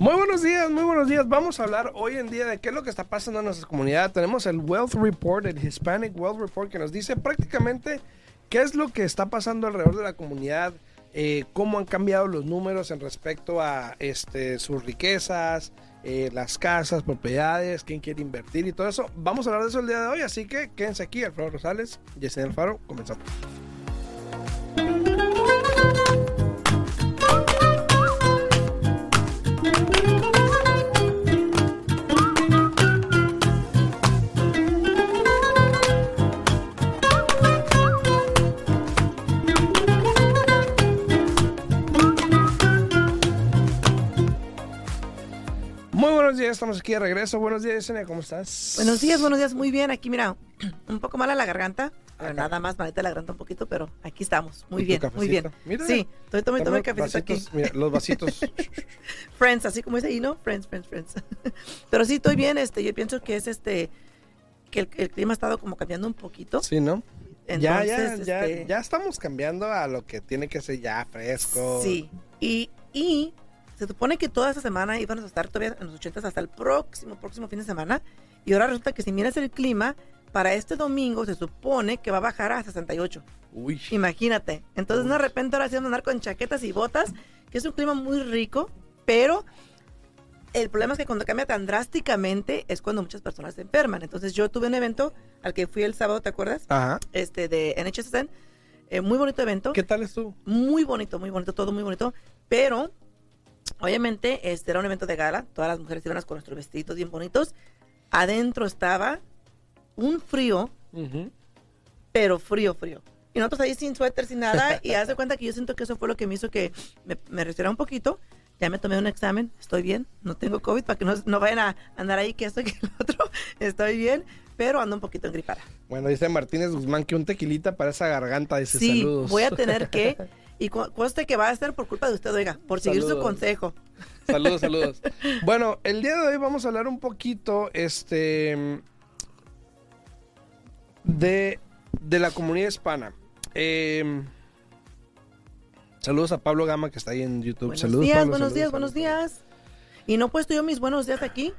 Muy buenos días, muy buenos días. Vamos a hablar hoy en día de qué es lo que está pasando en nuestra comunidad. Tenemos el Wealth Report, el Hispanic Wealth Report, que nos dice prácticamente qué es lo que está pasando alrededor de la comunidad, eh, cómo han cambiado los números en respecto a este, sus riquezas, eh, las casas, propiedades, quién quiere invertir y todo eso. Vamos a hablar de eso el día de hoy, así que quédense aquí, Alfredo Rosales, Yesenia Alfaro, comenzamos. Muy buenos días, estamos aquí de regreso. Buenos días, Yesenia, ¿cómo estás? Buenos días, buenos días, muy bien. Aquí, mira, un poco mala la garganta. pero nada más maleta la garganta un poquito, pero aquí estamos. Muy ¿Y tu bien, muy bien. Mira, sí, estoy tomando Toma el cafecito aquí. mira, los vasitos. Friends, así como dice ahí, ¿no? Friends, friends, friends. pero sí, estoy bien. Este, yo pienso que es este, que el, el clima ha estado como cambiando un poquito. sí, ¿no? ya, ya, Entonces, ya, este, ya estamos cambiando a lo que tiene que ser ya fresco. Sí, y, y se supone que toda esta semana íbamos a estar todavía en los 80 hasta el próximo, próximo fin de semana. Y ahora resulta que si miras el clima, para este domingo se supone que va a bajar a 68. Uy. Imagínate. Entonces, de repente ahora sí vamos a andar con chaquetas y botas, que es un clima muy rico, pero el problema es que cuando cambia tan drásticamente es cuando muchas personas se enferman. Entonces, yo tuve un evento al que fui el sábado, ¿te acuerdas? Ajá. Este de NHSN. eh, muy bonito evento. ¿Qué tal estuvo? Muy bonito, muy bonito, todo muy bonito. Pero, obviamente, este era un evento de gala. Todas las mujeres iban con nuestros vestiditos bien bonitos. Adentro estaba un frío pero frío, frío. Y nosotros ahí sin suéter, sin nada, y haz de cuenta que yo siento que eso fue lo que me hizo que me, me un poquito. Ya me tomé un examen, estoy bien, no tengo COVID, para que no, no vayan a andar ahí que esto que el otro, estoy bien, pero ando un poquito engripada. Bueno, dice Martínez Guzmán que un tequilita para esa garganta. Dice Sí, saludos. voy a tener que, y cu- conste que va a ser por culpa de usted, oiga, por seguir Saludos. su consejo. Saludos, saludos. Bueno, el día de hoy vamos a hablar un poquito, este, de, de la comunidad hispana. Eh, saludos a Pablo Gama que está ahí en YouTube. Buenos saludos, días, Pablo, buenos saludos, días, saludos, buenos días. Y no he puesto yo mis buenos días aquí,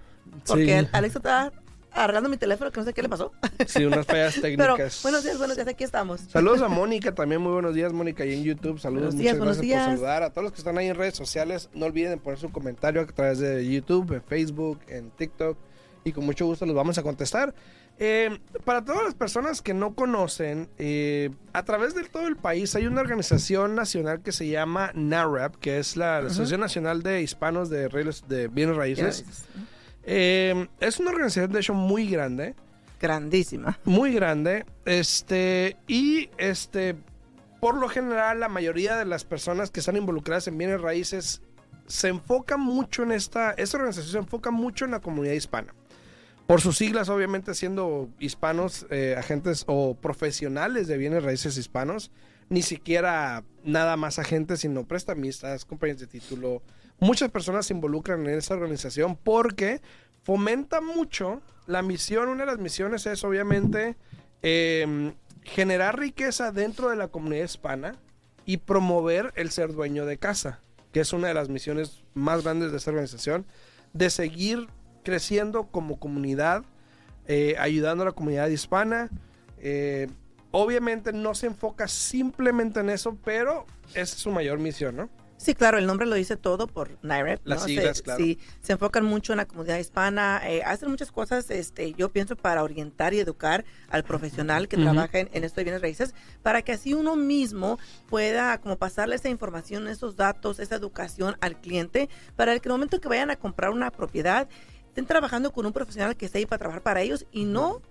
porque Sí. Alexa está arreglando mi teléfono, que no sé qué le pasó. Sí, unas fallas Pero técnicas. buenos días, buenos días, aquí estamos. Saludos a Mónica también, muy buenos días, Mónica, y en YouTube. Saludos, Buenos días, muchas buenos gracias por días. saludar. A todos los que están ahí en redes sociales, no olviden poner su comentario a través de YouTube, en Facebook, en TikTok, y con mucho gusto los vamos a contestar. Eh, para todas las personas que no conocen, eh, a través de todo el país hay una organización nacional que se llama NARAP, que es la Asociación Nacional de Hispanos de, Reales- de Bienes Raíces. Eh, es una organización, de hecho, muy grande Grandísima. muy grande. Este, y este, por lo general, la mayoría de las personas que están involucradas en bienes raíces se enfocan mucho en esta, esta organización se enfoca mucho en la comunidad hispana. Por sus siglas, obviamente, siendo hispanos, eh, agentes o profesionales de bienes raíces hispanos, ni siquiera nada más agentes, sino prestamistas, compañías de título. Muchas personas se involucran en esta organización porque fomenta mucho la misión. Una de las misiones es, obviamente, eh, generar riqueza dentro de la comunidad hispana y promover el ser dueño de casa, que es una de las misiones más grandes de esta organización, de seguir creciendo como comunidad, eh, ayudando a la comunidad hispana. Eh, obviamente no se enfoca simplemente en eso, pero esa es su mayor misión, ¿no? Sí, claro, el nombre lo dice todo por NIREP. Las ¿no? siglas, se, claro. Sí, se enfocan mucho en la comunidad hispana, eh, hacen muchas cosas, este, yo pienso, para orientar y educar al profesional que trabaja en, en esto de bienes raíces, para que así uno mismo pueda como pasarle esa información, esos datos, esa educación al cliente, para que en el momento que vayan a comprar una propiedad, estén trabajando con un profesional que esté ahí para trabajar para ellos y no,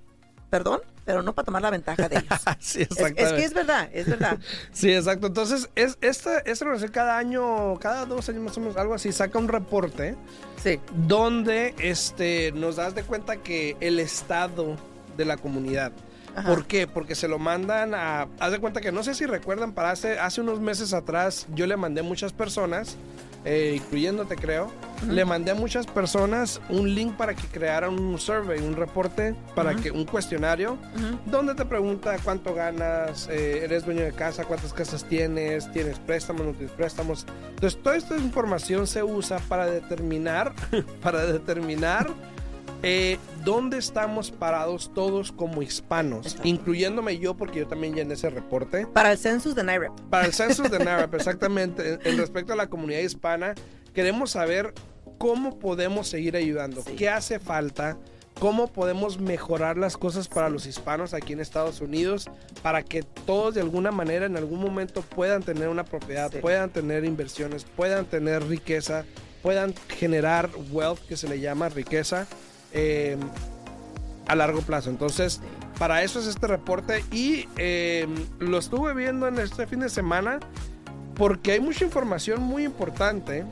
perdón, pero no para tomar la ventaja de ellos. sí, Es, es que es verdad, es verdad. Sí, exacto. Entonces, es, esta, esta organización cada año, cada dos años más o menos, algo así, saca un reporte Sí. donde este, nos das de cuenta que el estado de la comunidad. Ajá. ¿Por qué? Porque se lo mandan a... Haz de cuenta que no sé si recuerdan, para hace, hace unos meses atrás yo le mandé a muchas personas eh, incluyéndote creo, le mandé a muchas personas un link para que crearan un survey, un reporte, para que un cuestionario, donde te pregunta cuánto ganas, eh, eres dueño de casa, cuántas casas tienes, tienes préstamos, no tienes préstamos. Entonces, toda esta información se usa para determinar, para determinar eh, dónde estamos parados todos como hispanos, incluyéndome yo, porque yo también llené ese reporte. Para el census de NIREP. Para el census de NIREP, exactamente. En, respecto a la comunidad hispana, queremos saber cómo podemos seguir ayudando, qué hace falta, cómo podemos mejorar las cosas para los hispanos aquí en Estados Unidos, para que todos de alguna manera en algún momento puedan tener una propiedad, puedan tener inversiones, puedan tener riqueza, puedan generar wealth, que se le llama riqueza. Eh, a largo plazo. Entonces, para eso es este reporte y eh, lo estuve viendo en este fin de semana porque hay mucha información muy importante.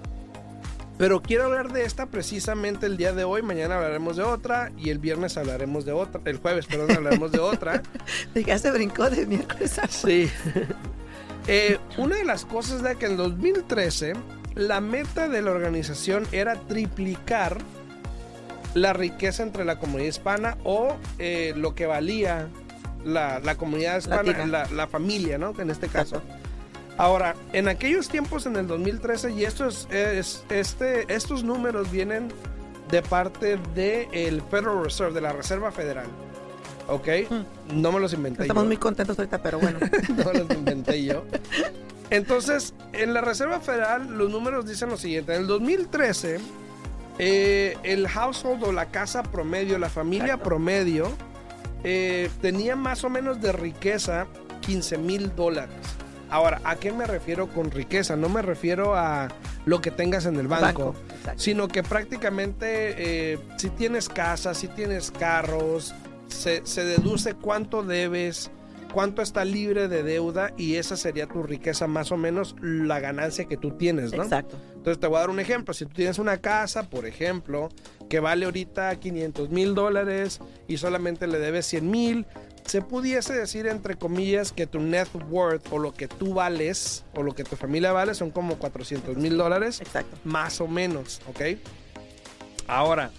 Pero quiero hablar de esta precisamente el día de hoy. Mañana hablaremos de otra y el viernes hablaremos de otra. El jueves, perdón, hablaremos de otra. ya se brincó de miércoles Sí. Eh, una de las cosas de que en 2013 la meta de la organización era triplicar la riqueza entre la comunidad hispana o eh, lo que valía la, comunidad hispana, la, familia, ¿no? En este caso. Ahora, en aquellos tiempos, en el 2013, y esto es, este, estos números vienen de parte del Federal Reserve, de la Reserva Federal. ¿Ok? Hmm. No me los inventé Estamos muy contentos ahorita, pero bueno. no los inventé yo. Entonces, en la Reserva Federal, los números dicen lo siguiente. En el 2013 eh, el household o la casa promedio, la familia promedio, eh, tenía más o menos de riqueza 15 mil dólares. Ahora, ¿a qué me refiero con riqueza? No me refiero a lo que tengas en el banco, sino que prácticamente eh, si tienes casa, si tienes carros, se, se deduce cuánto debes, cuánto está libre de deuda y esa sería tu riqueza, más o menos la ganancia que tú tienes, ¿no? Exacto. Entonces te voy a dar un ejemplo. Si tú tienes una casa, por ejemplo, que vale ahorita 500 mil dólares y solamente le debes 100 mil, se pudiese decir entre comillas que tu net worth o lo que tú vales o lo que tu familia vale son como 400 mil dólares. Exacto. Más o menos, ¿ok? Ahora,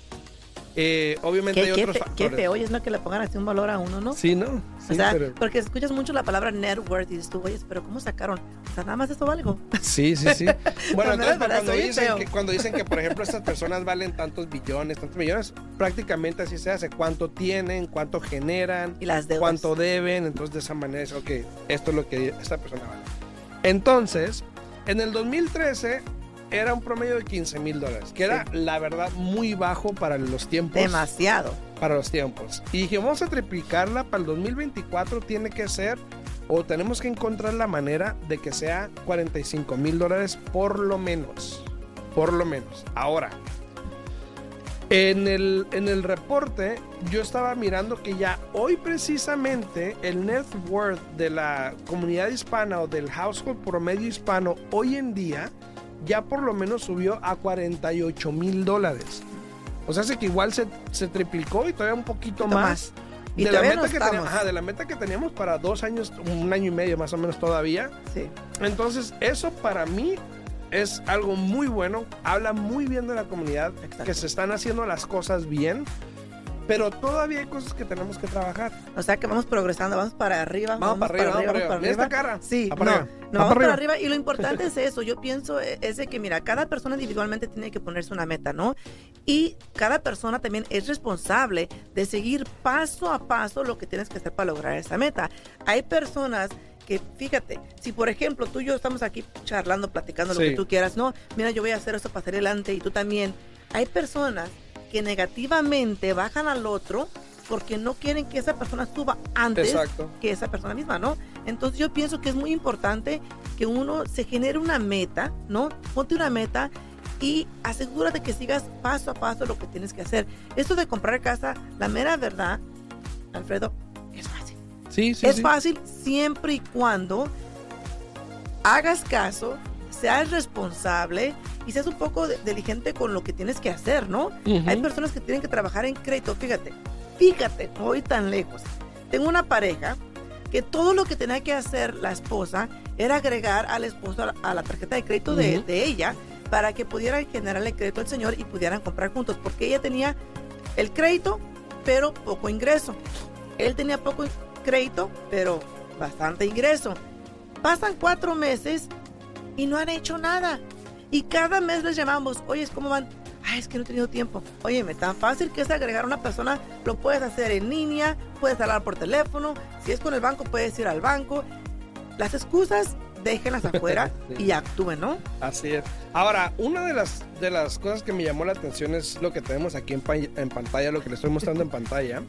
eh, obviamente hay otros factores. Qué feo es ¿no? Que le pongan así un valor a uno, ¿no? Sí, ¿no? o sea, porque escuchas mucho la palabra net worth y dices tú, oye, pero ¿cómo sacaron? O sea, nada más esto algo. Sí, sí, sí. Bueno, entonces cuando, dicen que, cuando dicen que, por ejemplo, estas personas valen tantos billones, tantos millones, prácticamente así se hace. ¿Cuánto tienen? ¿Cuánto generan? Y las deudas. ¿Cuánto deben? Entonces, de esa manera es, ok, esto es lo que esta persona vale. Entonces, en el 2013 era un promedio de 15 mil dólares, que era la verdad muy bajo para los tiempos. Demasiado. Para los tiempos. Y dije, vamos a triplicarla para el 2024, tiene que ser, o tenemos que encontrar la manera de que sea 45 mil dólares por lo menos. Por lo menos. Ahora, en el, en el reporte yo estaba mirando que ya hoy precisamente el net worth de la comunidad hispana o del household promedio hispano hoy en día ya por lo menos subió a 48 mil dólares. O sea, hace que igual se, se, triplicó y todavía un poquito más. de, la meta que teníamos, de la meta que teníamos para dos años, un año y medio más o menos todavía. Sí. Entonces, eso para mí es algo muy bueno. Habla muy bien de la comunidad, que se están haciendo las cosas bien pero todavía hay cosas que tenemos que trabajar. O sea que vamos progresando, vamos para arriba. Vamos, para, arriba, vamos para arriba. Esta cara. Sí, no, no, vamos para arriba. Y lo importante es eso. Yo pienso e, es de que, mira, cada persona individualmente tiene que ponerse una meta, ¿no? Y cada persona también es responsable de seguir paso a paso lo que tienes que hacer para lograr esa meta. Hay personas que fíjate, si por ejemplo tú y yo estamos aquí charlando, platicando lo que tú quieras, no, mira, yo voy a hacer esto para hacer adelante y tú también. Hay personas que negativamente bajan al otro porque no quieren que esa persona suba antes que esa persona misma, ¿no? Entonces yo pienso que es muy importante que uno se genere una meta, ¿no? Ponte una meta y asegúrate que sigas paso a paso lo que tienes que hacer. Esto de comprar casa, la mera verdad, Alfredo, es fácil. Sí, sí. Es fácil siempre y cuando hagas caso, seas responsable y seas un poco diligente con lo que tienes que hacer, ¿no? Hay personas que tienen que trabajar en crédito. Fíjate, fíjate, no voy tan lejos. Tengo una pareja que todo lo que tenía que hacer la esposa era agregar al esposo a la, tarjeta de crédito de, ella para que pudieran generarle crédito al señor y pudieran comprar juntos, porque ella tenía el crédito, pero poco ingreso. Él tenía poco crédito, pero bastante ingreso. Pasan cuatro meses y no han hecho nada. Y cada mes les llamamos, oye, ¿cómo van? Ay, es que no he tenido tiempo. Oye, me tan fácil que es agregar a una persona, lo puedes hacer en línea, puedes hablar por teléfono, si es con el banco, puedes ir al banco. Las excusas, déjenlas afuera y actúen, ¿no? Así es. Ahora, una de las, de las cosas que me llamó la atención es lo que tenemos aquí en, en pantalla, lo que les estoy mostrando en pantalla.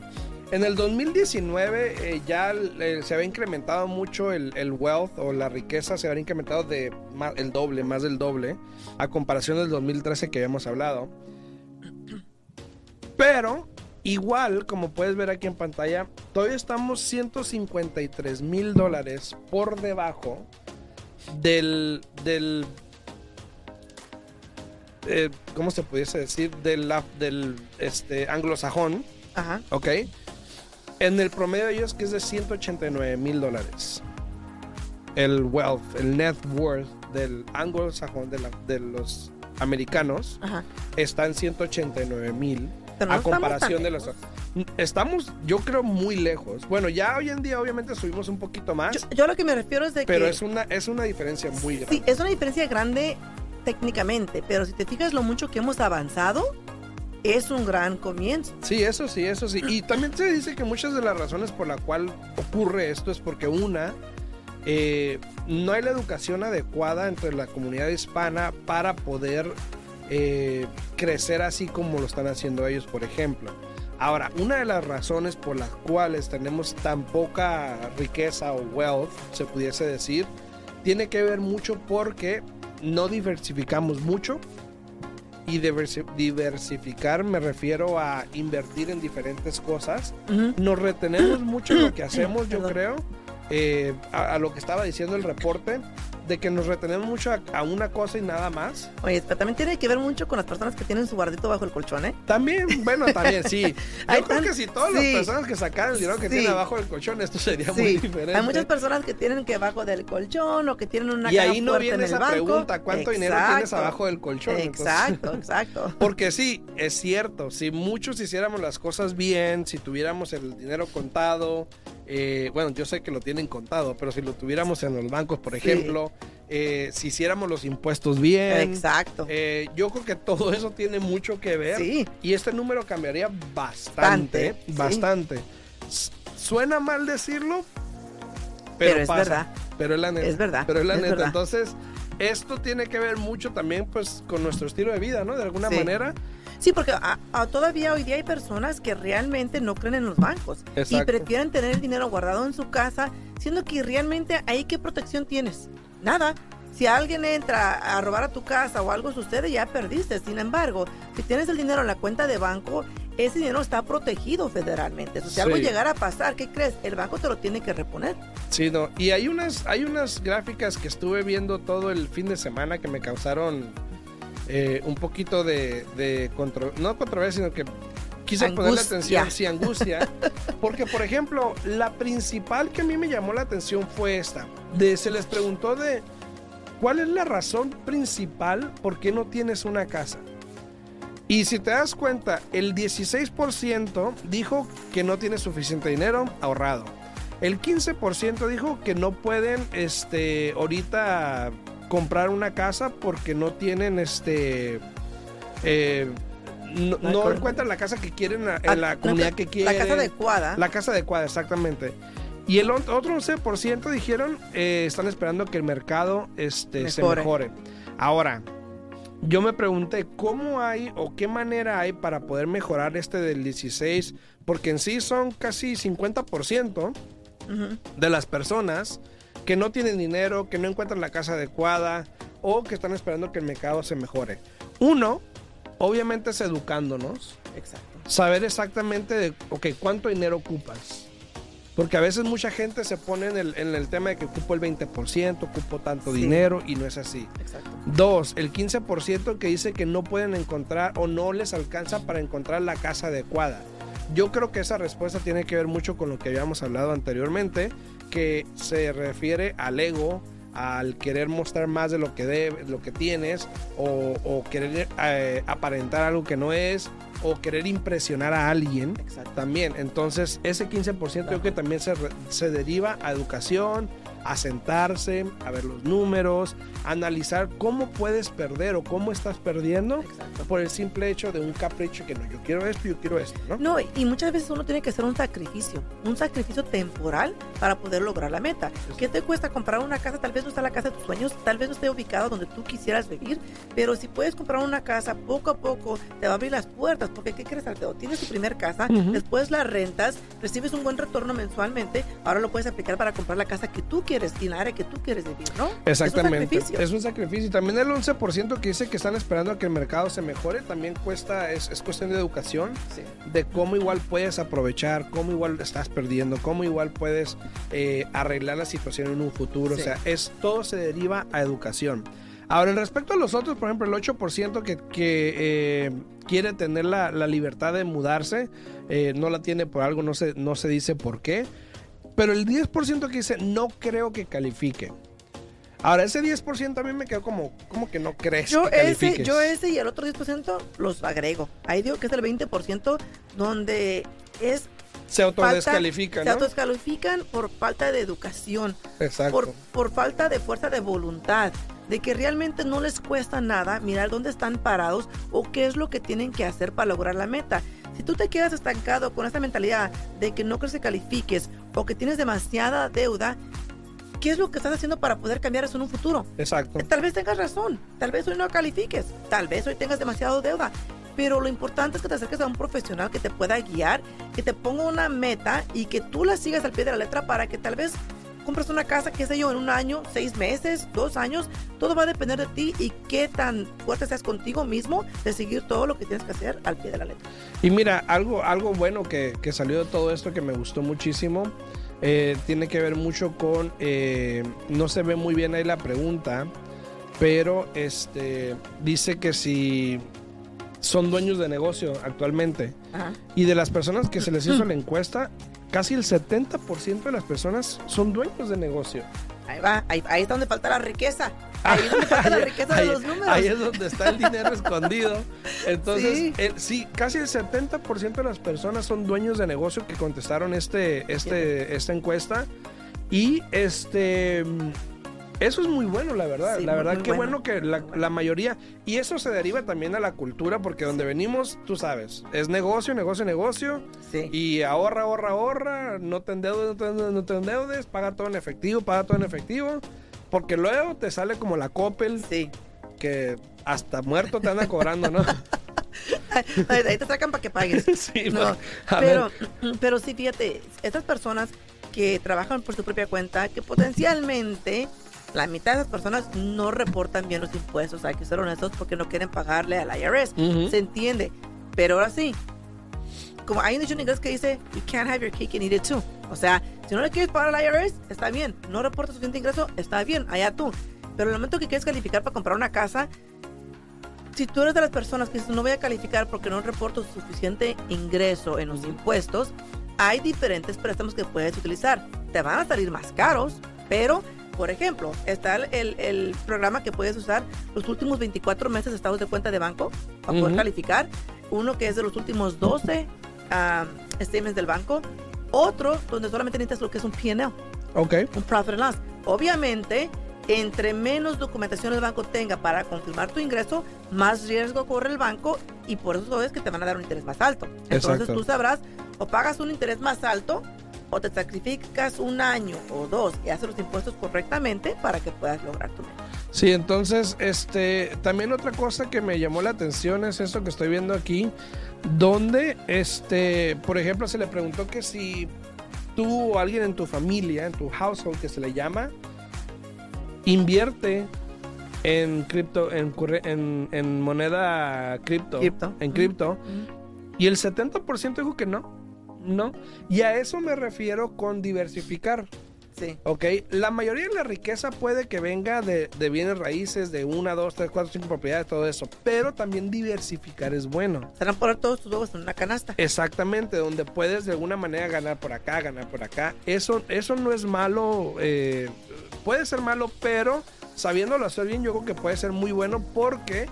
En el 2019 eh, ya eh, se había incrementado mucho el, el, wealth o la riqueza, se había incrementado de más, el doble, más del doble, a comparación del 2013 que habíamos hablado. Pero, igual, como puedes ver aquí en pantalla, todavía estamos 153 mil dólares por debajo del, del eh, ¿cómo se pudiese decir? Del, del este, anglosajón. Ajá. ¿Ok? En el promedio de ellos que es de 189 mil dólares. El wealth, el net worth del anglosajón de, la, de los americanos Ajá. está en 189 mil. No a comparación de los... Estamos, yo creo, muy lejos. Bueno, ya hoy en día obviamente subimos un poquito más, Yo, yo lo que me refiero es de pero que... es una, es una diferencia muy grande. Sí, es una diferencia grande técnicamente, pero si te fijas lo mucho que hemos avanzado, es un gran comienzo. Sí, eso sí, eso sí. Y también se dice que muchas de las razones por la cual ocurre esto es porque una, eh, no hay la educación adecuada entre la comunidad hispana para poder eh, crecer así como lo están haciendo ellos, por ejemplo. Ahora, una de las razones por las cuales tenemos tan poca riqueza o wealth, se pudiese decir, tiene que ver mucho porque no diversificamos mucho. Y diversi- diversificar me refiero a invertir en diferentes cosas. Nos retenemos mucho en lo que hacemos, yo creo. eh, a, a lo que estaba diciendo el reporte, de que nos retenemos mucho a, a una cosa y nada más. Oye, pero también tiene que ver mucho con las personas que tienen su guardito bajo el colchón, ¿eh? También, bueno, también sí. Yo creo tan- que si todas las sí. personas que sacaran el dinero que Sí. tienen abajo del colchón, esto sería muy Sí, diferente. hay muchas personas que tienen que bajo del colchón o que tienen una y ahí no viene esa banco. pregunta, ¿cuánto dinero tienes abajo del colchón? Entonces- Exacto, exacto. Porque sí, es cierto, si muchos hiciéramos las cosas bien, si tuviéramos el dinero contado, eh, bueno, yo sé que lo tienen contado, pero si lo tuviéramos en los bancos, por Sí. ejemplo, eh, si hiciéramos los impuestos bien, Exacto. eh, yo creo que todo eso tiene mucho que ver Sí. y este número cambiaría bastante, Bastante, sí. bastante. S- Suena mal decirlo, pero, Pero es pasa, verdad. Pero es la neta. Es verdad, Pero es la es neta. verdad. Entonces, esto tiene que ver mucho también pues con nuestro estilo de vida, ¿no? De alguna manera. Sí, porque a- a- todavía hoy día hay personas que realmente no creen en los bancos y Exacto. prefieren tener el dinero guardado en su casa, siendo que realmente ahí qué protección tienes. Nada. Si alguien entra a robar a tu casa o algo sucede, ya perdiste. Sin embargo, si tienes el dinero en la cuenta de banco, ese dinero está protegido federalmente. Si algo Sí. llegara a pasar, ¿qué crees? El banco te lo tiene que reponer. Sí, no. Y hay unas, hay unas gráficas que estuve viendo todo el fin de semana que me causaron eh, un poquito de, de contro- no controversia, sino que quise ponerle atención, sí, angustia. Porque, por ejemplo, la principal que a mí me llamó la atención fue esta. De, se les preguntó de cuál es la razón principal por qué no tienes una casa. Y si te das cuenta, el 16% dijo que no tiene suficiente dinero ahorrado. El 15% dijo que no pueden este ahorita comprar una casa porque no tienen este eh, no, encuentran la casa que quieren en Ah, la comunidad que quieren. La casa adecuada. La casa adecuada, exactamente. Y el ot- otro 11% dijeron eh, están esperando que el mercado este, se Mejore. Ahora, yo me pregunté cómo hay o qué manera hay para poder mejorar este del 16, porque en sí son casi 50% Ujú. de las personas que no tienen dinero, que no encuentran la casa adecuada o que están esperando que el mercado se mejore. Uno, obviamente es educándonos Exacto. saber exactamente de, ok, cuánto dinero ocupas. Porque a veces mucha gente se pone en el, en el tema de que ocupo el 20%, ocupo tanto Sí. dinero y no es así. Exacto. Dos, el 15% que dice que no pueden encontrar o no les alcanza para encontrar la casa adecuada. Yo creo que esa respuesta tiene que ver mucho con lo que habíamos hablado anteriormente, que se refiere al ego, al querer mostrar más de lo que debe, lo que tienes o, o querer eh, aparentar algo que no es o querer impresionar a alguien Exacto. también. Entonces, ese 15% yo creo que también se, se deriva a educación, a sentarse, a ver los números, a analizar cómo puedes perder o cómo estás perdiendo Exacto. por el simple hecho de un capricho que no, yo quiero esto, yo quiero esto, ¿no? No, y muchas veces uno tiene que hacer un sacrificio, un sacrificio temporal para poder lograr la meta. ¿Qué te cuesta comprar una casa? Tal vez no está la casa de tus sueños, tal vez no esté ubicado donde tú quisieras vivir, pero si puedes comprar una casa poco a poco, te va a abrir las puertas, porque ¿qué crees, Alfredo? Tienes tu primer casa, Ujú. después la rentas, recibes un buen retorno mensualmente, ahora lo puedes aplicar para comprar la casa que tú quieres y en la área que tú quieres vivir, ¿no? Exactamente. Es un sacrificio. Es un sacrificio. También el 11% que dice que están esperando a que el mercado se mejore, también cuesta, es, es cuestión de educación, Sí. de cómo igual puedes aprovechar, cómo igual estás perdiendo, cómo igual puedes eh, arreglar la situación en un futuro. Sí. O sea, es, todo se deriva a educación. Ahora, en respecto a los otros, por ejemplo, el 8% que, que eh, quiere tener la, la libertad de mudarse, eh, no la tiene por algo, no se, no se dice por qué. Pero el 10% que dice, no creo que califique. Ahora, ese 10% a mí me quedó como, como que no crees Yo que ese, yo ese y el otro 10% los agrego. Ahí digo que es el 20% donde es Se autodescalifica, se ¿no? autodescalifican por falta de educación, Exacto. por, por falta de fuerza de voluntad, de que realmente no les cuesta nada mirar dónde están parados o qué es lo que tienen que hacer para lograr la meta. Si tú te quedas estancado con esta mentalidad de que no crees que califiques o que tienes demasiada deuda, ¿qué es lo que estás haciendo para poder cambiar eso en un futuro? Exacto. Tal vez tengas razón, tal vez hoy no califiques, tal vez hoy tengas demasiado deuda, pero lo importante es que te acerques a un profesional que te pueda guiar, que te ponga una meta y que tú la sigas al pie de la letra para que tal vez compres una casa, qué sé yo, en un año, seis meses, dos años, todo va a depender de ti y qué tan fuerte seas contigo mismo de seguir todo lo que tienes que hacer al pie de la letra. Y mira, algo, algo bueno que, que salió de todo esto que me gustó muchísimo, eh, tiene que ver mucho con, eh, no se ve muy bien ahí la pregunta, pero este dice que si son dueños de negocio actualmente Ajá. y de las personas que se les hizo la encuesta, casi el 70% de las personas son dueños de negocio. Ahí va, ahí, ahí es donde falta la riqueza. Ahí es donde falta la riqueza de Ahí- los números. Ahí es donde está el dinero escondido. Entonces, Sí. el- sí, casi el 70% de las personas son dueños de negocio que contestaron este, este, esta encuesta. Y este. Eso es muy bueno, la verdad. Sí, la verdad, qué bueno. bueno, que la, la mayoría. Y eso se deriva también a la cultura, porque donde venimos, tú sabes, es negocio, negocio, negocio. Sí. Y ahorra, ahorra, ahorra. No te endeudes, no te endeudes, no te endeudes. Paga todo en efectivo, paga todo en efectivo. Porque luego te sale como la Coppel, Sí. que hasta muerto te andan cobrando, ¿no? Ahí te sacan para que pagues. sí, No, pero, ver. pero sí, fíjate, estas personas que trabajan por su propia cuenta, que potencialmente la mitad de esas personas no reportan bien los impuestos, hay que ser honestos porque no quieren pagarle al IRS. Se entiende. Pero ahora sí, como hay un dicho en inglés que dice, you can't have your cake and eat it too. O sea, si no le quieres pagar al IRS, está bien. No reportas suficiente ingreso, está bien, allá tú. Pero en el momento que quieres calificar para comprar una casa, si tú eres de las personas que dices, no voy a calificar porque no reporto suficiente ingreso en los impuestos, hay diferentes préstamos que puedes utilizar. Te van a salir más caros, pero, por ejemplo, está el, el- programa que puedes usar los últimos 24 meses de estados de cuenta de banco para poder Ujú. calificar. Uno que es de los últimos 12 um, statements del banco. Otro donde solamente necesitas lo que es un P&L Ok. un profit and loss. Obviamente, entre menos documentación el banco tenga para confirmar tu ingreso, más riesgo corre el banco y por eso es que te van a dar un interés más alto. Entonces Exacto. tú sabrás, o pagas un interés más alto o te sacrificas un año o dos y haces los impuestos correctamente para que puedas lograr tu meta. Sí, entonces, este, también otra cosa que me llamó la atención es esto que estoy viendo aquí, donde, este, por ejemplo, se le preguntó que si tú o alguien en tu familia, en tu household, que se le llama, invierte en cripto, en, en, en moneda cripto, Cripto. en cripto, y el 70% dijo que no, no, y a eso me refiero con diversificar. Sí. ¿Ok? La mayoría de la riqueza puede que venga de, de bienes raíces, de una, dos, tres, cuatro, cinco propiedades, todo eso. Pero también diversificar es bueno. Serán poner todos tus huevos en una canasta. Exactamente, donde puedes de alguna manera ganar por acá, ganar por acá. Eso, eso no es malo, eh, puede ser malo, pero sabiéndolo hacer bien, yo creo que puede ser muy bueno porque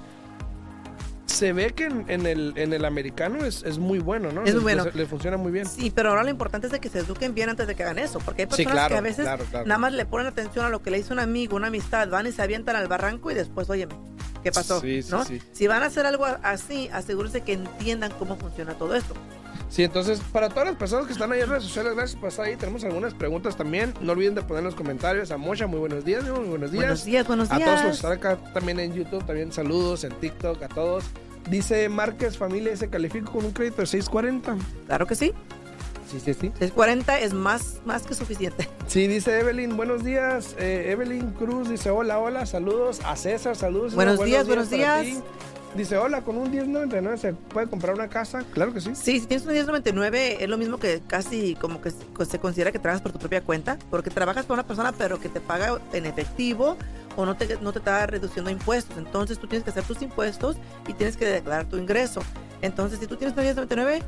se ve que en, en el, en el americano es, es muy bueno, ¿no? Es muy bueno. Le, le funciona muy bien. Sí, pero ahora lo importante es de que se eduquen bien antes de que hagan eso, porque hay Sí, personas claro, que a veces claro, claro. nada más le ponen atención a lo que le hizo un amigo, una amistad, van y se avientan al barranco y después, óyeme, ¿qué pasó? Sí, sí, ¿No? sí. Si van a hacer algo así, asegúrense que entiendan cómo funciona todo esto. Sí, entonces, para todas las personas que están ahí en redes sociales, gracias por estar ahí. Tenemos algunas preguntas también. No olviden de poner en los comentarios. A Mocha, muy buenos días, muy buenos días. Buenos días, buenos A días. todos los que están acá también en YouTube, también saludos en TikTok, a todos. Dice Márquez Familia, se califico con un crédito de 640. Claro que sí. Sí, sí, sí. 640 es más, más que suficiente. Sí, dice Evelyn, buenos días. Eh, Evelyn Cruz dice, hola, hola, saludos. A César, saludos. Buenos días, buenos días. Dice, hola, con un 1099 se puede comprar una casa. Claro que sí. Sí, si tienes un 1099 es lo mismo que casi como que se considera que trabajas por tu propia cuenta, porque trabajas para una persona pero que te paga en efectivo o no te, no te está reduciendo impuestos. Entonces tú tienes que hacer tus impuestos y tienes que declarar tu ingreso. Entonces si tú tienes un 1099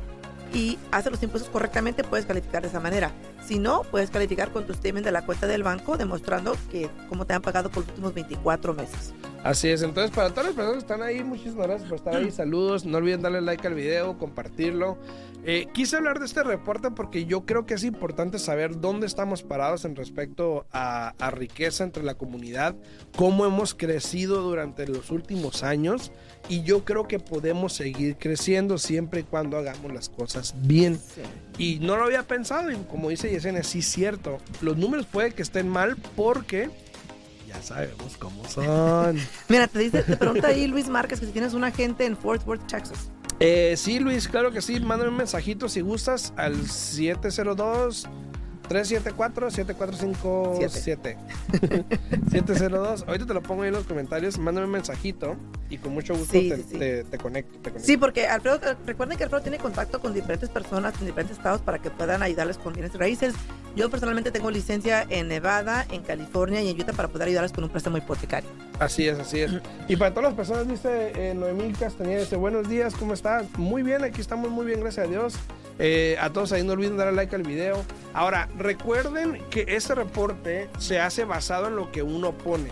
y haces los impuestos correctamente, puedes calificar de esa manera. Si no, puedes calificar con tu statement de la cuenta del banco demostrando que cómo te han pagado por los últimos 24 meses. Así es, entonces para todas las personas que están ahí, muchísimas gracias por estar ahí, saludos, no olviden darle like al video, compartirlo. Eh, quise hablar de este reporte porque yo creo que es importante saber dónde estamos parados en respecto a, a riqueza entre la comunidad, cómo hemos crecido durante los últimos años y yo creo que podemos seguir creciendo siempre y cuando hagamos las cosas bien. Y no lo había pensado y como dice Yesenia, sí es cierto, los números puede que estén mal porque ya sabemos cómo son. Mira, te dice, te pregunta ahí Luis Márquez que si tienes un agente en Fort Worth, Texas. Eh, sí, Luis, claro que sí. Mándame un mensajito si gustas al 702 374 7457. 702. Ahorita te lo pongo ahí en los comentarios. Mándame un mensajito y con mucho gusto Sí, te, sí, te- te conecto. te conecto. Sí, porque Alfredo, recuerden que Alfredo tiene contacto con diferentes personas en diferentes estados para que puedan ayudarles con bienes raíces. Yo personalmente tengo licencia en Nevada, en California y en Utah para poder ayudarles con un préstamo hipotecario. Así es, así es. Y para todas las personas, dice eh, Noemí Castañeda, dice, buenos días, ¿cómo estás? Muy bien, aquí estamos muy bien, gracias a Dios. Eh, a todos ahí no olviden darle like al video. Ahora, recuerden que este reporte se hace basado en lo que uno pone.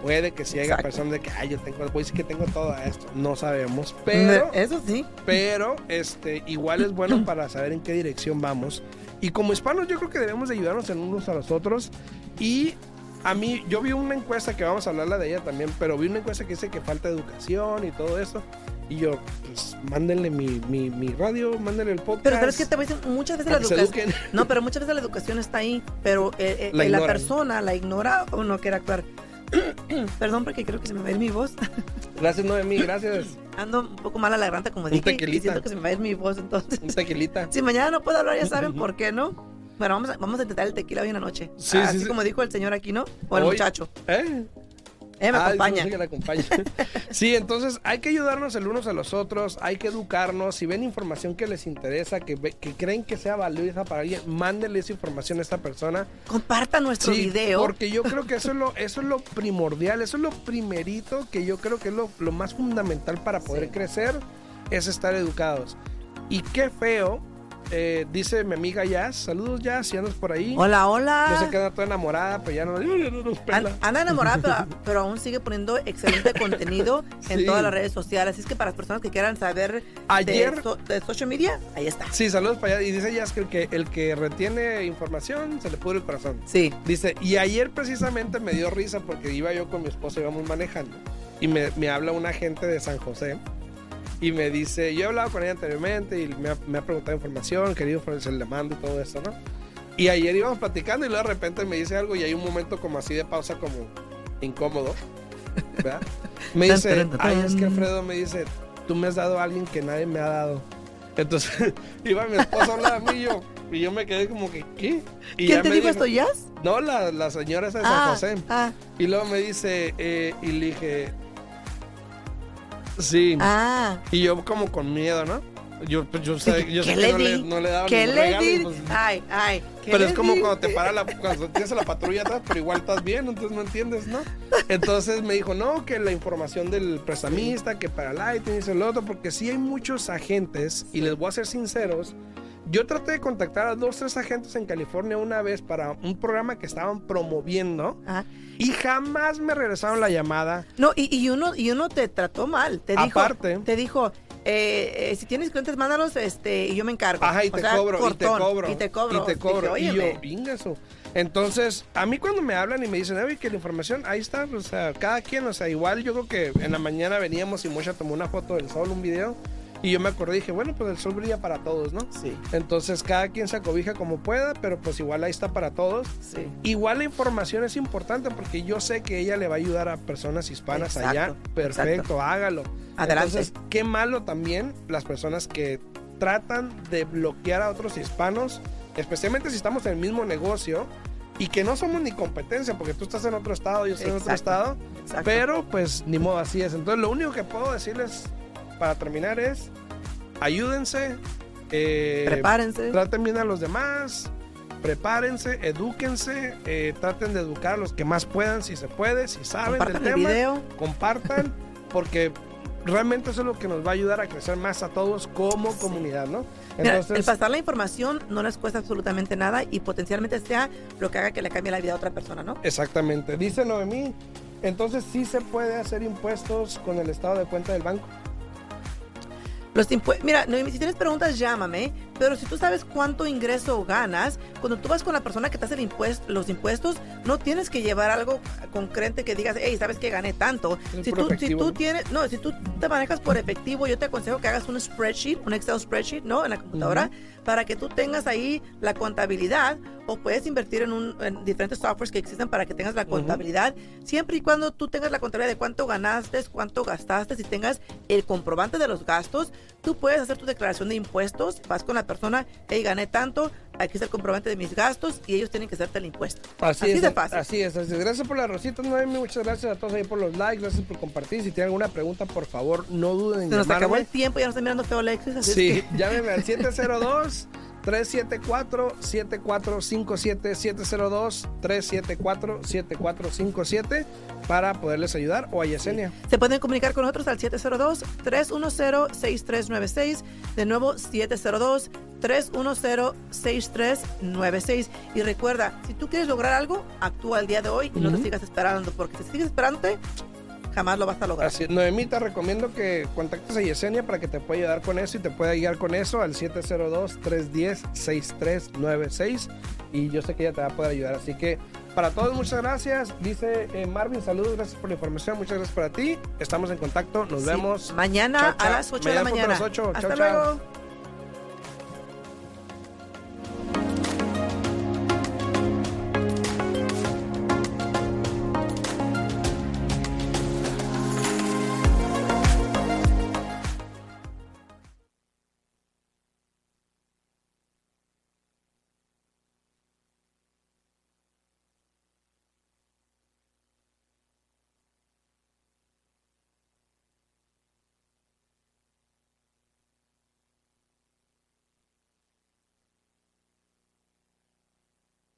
Puede que si haya personas de que, ay, yo tengo, pues que tengo todo esto. No sabemos, pero, Eso sí. pero, este, igual es bueno para saber en qué dirección vamos. Y como hispanos, yo creo que debemos de ayudarnos en unos a los otros. Y a mí, yo vi una encuesta que vamos a hablarla de ella también, pero vi una encuesta que dice que falta educación y todo eso. Y yo, pues, mándenle mi, mi, mi radio, mándenle el podcast. Pero sabes que te decir, muchas veces la educación... No, pero muchas veces la educación está ahí, pero eh, eh, La la, ignoran. persona la ignora o no quiere actuar. Perdón porque creo que se me va a ir mi voz. Gracias, Noemí, gracias. Ando un poco mal a la garganta como Un dije. y tequilita. siento que se me va a ir mi voz entonces. Un tequilita. Si mañana no puedo hablar, ya saben por qué, ¿no? Bueno, vamos a, vamos a intentar el tequila hoy en la noche. Sí, Así sí, sí. como dijo el señor aquí, ¿no? O el Hoy- muchacho. ¿Eh? Eh, me Ah, acompaña. dice que la acompaña. sí, entonces hay que ayudarnos el unos a los otros, hay que educarnos. Si ven información que les interesa, que, que creen que sea valiosa para alguien, mándenle esa información a esta persona. Comparta nuestro Sí, video. Porque yo creo que eso es lo, eso es lo primordial, eso es lo primerito que yo creo que es lo, lo más fundamental para poder Sí. crecer, es estar educados. Y qué feo, eh, dice mi amiga Jazz, saludos Jazz, si andas por ahí. Hola, hola. Yo sé que anda toda enamorada, pero ya no, ya no nos An- pela. Anda enamorada, pero, pero aún sigue poniendo excelente contenido en Sí. todas las redes sociales. Así es que para las personas que quieran saber Ayer- de, so- de social media, ahí está. Sí, saludos para allá. Y dice Jazz que el, que el que retiene información se le pudre el corazón. Sí. Dice, y ayer precisamente me dio risa porque iba yo con mi esposa, íbamos manejando. Y me, me habla un agente de San José. Y me dice, yo he hablado con ella anteriormente y me ha, me ha preguntado información, querido, se le mando y todo eso, ¿no? Y ayer íbamos platicando y luego de repente me dice algo y hay un momento como así de pausa como incómodo. ¿verdad? Me dice, ay, es que. Alfredo me dice, tú me has dado a alguien que nadie me ha dado. Entonces iba mi esposa a hablar a mí y yo, y yo me quedé como que, ¿qué? Y ¿Quién te dijo esto, Jazz? No, la, la señora esa de San Ah, José. ah, Y luego me dice, eh, y le dije, sí. ah. Y yo como con miedo, ¿no? Yo, pues, yo sé, yo sé ¿Qué que no le, di? no le daba ¿Qué le regalo, di? pues, Ay, ay. ¿qué Pero le es como di? cuando te para la, cuando tienes a la patrulla atrás, pero igual estás bien, entonces no entiendes, ¿no? Entonces me dijo, no, que la información del prestamista, que para Lightning y el otro, porque sí hay muchos agentes, y les voy a ser sinceros, yo traté de contactar a dos, tres agentes en California una vez para un programa que estaban promoviendo Ajá. y jamás me regresaron la llamada. No, y, y uno, y uno te trató mal. Te dijo, Aparte. te dijo, eh, eh, si tienes clientes, mándalos, este, y yo me encargo. Ajá, y te sea, cobro, y te cobro. Y te cobro. Y te cobro. Dije, y yo. Entonces, a mí cuando me hablan y me dicen, oye, que la información, ahí está, o sea, cada quien, o sea, igual yo creo que en la mañana veníamos y Mocha tomó una foto del sol, un video, y yo me acordé y dije, bueno, pues el sol brilla para todos, ¿no? Sí, Entonces, cada quien se acobija como pueda, pero pues igual ahí está para todos. sí. Igual la información es importante porque yo sé que ella le va a ayudar a personas hispanas Exacto, allá. Perfecto, exacto. hágalo. Adelante. Entonces, qué malo también las personas que tratan de bloquear a otros hispanos, especialmente si estamos en el mismo negocio y que no somos ni competencia porque tú estás en otro estado, yo estoy en otro estado, Exacto. pero pues ni modo así es. Entonces, lo único que puedo decirles para terminar es ayúdense, eh, Prepárense. traten bien a los demás, prepárense, edúquense, eh, traten de educar a los que más puedan, si se puede, si saben Compartan del el tema, video. compartan, porque realmente eso es lo que nos va a ayudar a crecer más a todos como comunidad, ¿no? Mira, el Entonces, pasar la información no les cuesta absolutamente nada y potencialmente sea lo que haga que le cambie la vida a otra persona, ¿no? exactamente, dice Noemí, entonces sí se puede hacer impuestos con el estado de cuenta del banco. Los impue- Mira, si tienes preguntas, llámame. Pero si tú sabes cuánto ingreso ganas, cuando tú vas con la persona que te hace el impuest- los impuestos, no tienes que llevar algo concreto que digas, hey, sabes que gané tanto. Si tú, si efectivo, tú ¿no? tienes, no, si tú te manejas por efectivo, yo te aconsejo que hagas un spreadsheet, un Excel spreadsheet, ¿no? En la computadora, para que tú tengas ahí la contabilidad o puedes invertir en, un, en diferentes softwares que existen para que tengas la contabilidad, siempre y cuando tú tengas la contabilidad de cuánto ganaste, cuánto gastaste, si tengas el comprobante de los gastos, tú puedes hacer tu declaración de impuestos, vas con la persona, hey, gané tanto, aquí está el comprobante de mis gastos y ellos tienen que hacerte el impuesto. Así, Así es, de fácil. Así es, así es. Gracias por las rositas, Noemi. Muchas gracias a todos ahí por los likes. Gracias por compartir. Si tienen alguna pregunta, por favor, no duden en Se nos acabó el tiempo, ya nos está mirando feo Alexis, así Sí, es que... llámeme al 702 374 7457 702 374 7457 para poderles ayudar o a Yesenia. Se pueden comunicar con nosotros al 702-310-6396. De nuevo, 702-310-6396. Y recuerda, si tú quieres lograr algo, actúa el día de hoy y no te sigas esperando, porque si sigues esperándote, jamás lo vas a lograr. Así, Noemí, te recomiendo que contactes a Yesenia para que te pueda ayudar con eso y te pueda guiar con eso al 702-310-6396 y yo sé que ella te va a poder ayudar. Así que para todos, muchas gracias. Dice eh, Marvin, saludos, gracias por la información, muchas gracias para ti. Estamos en contacto, nos Sí. vemos. Mañana Chao, chao. a las 8 de la Mañana a las 8. Hasta chao. luego.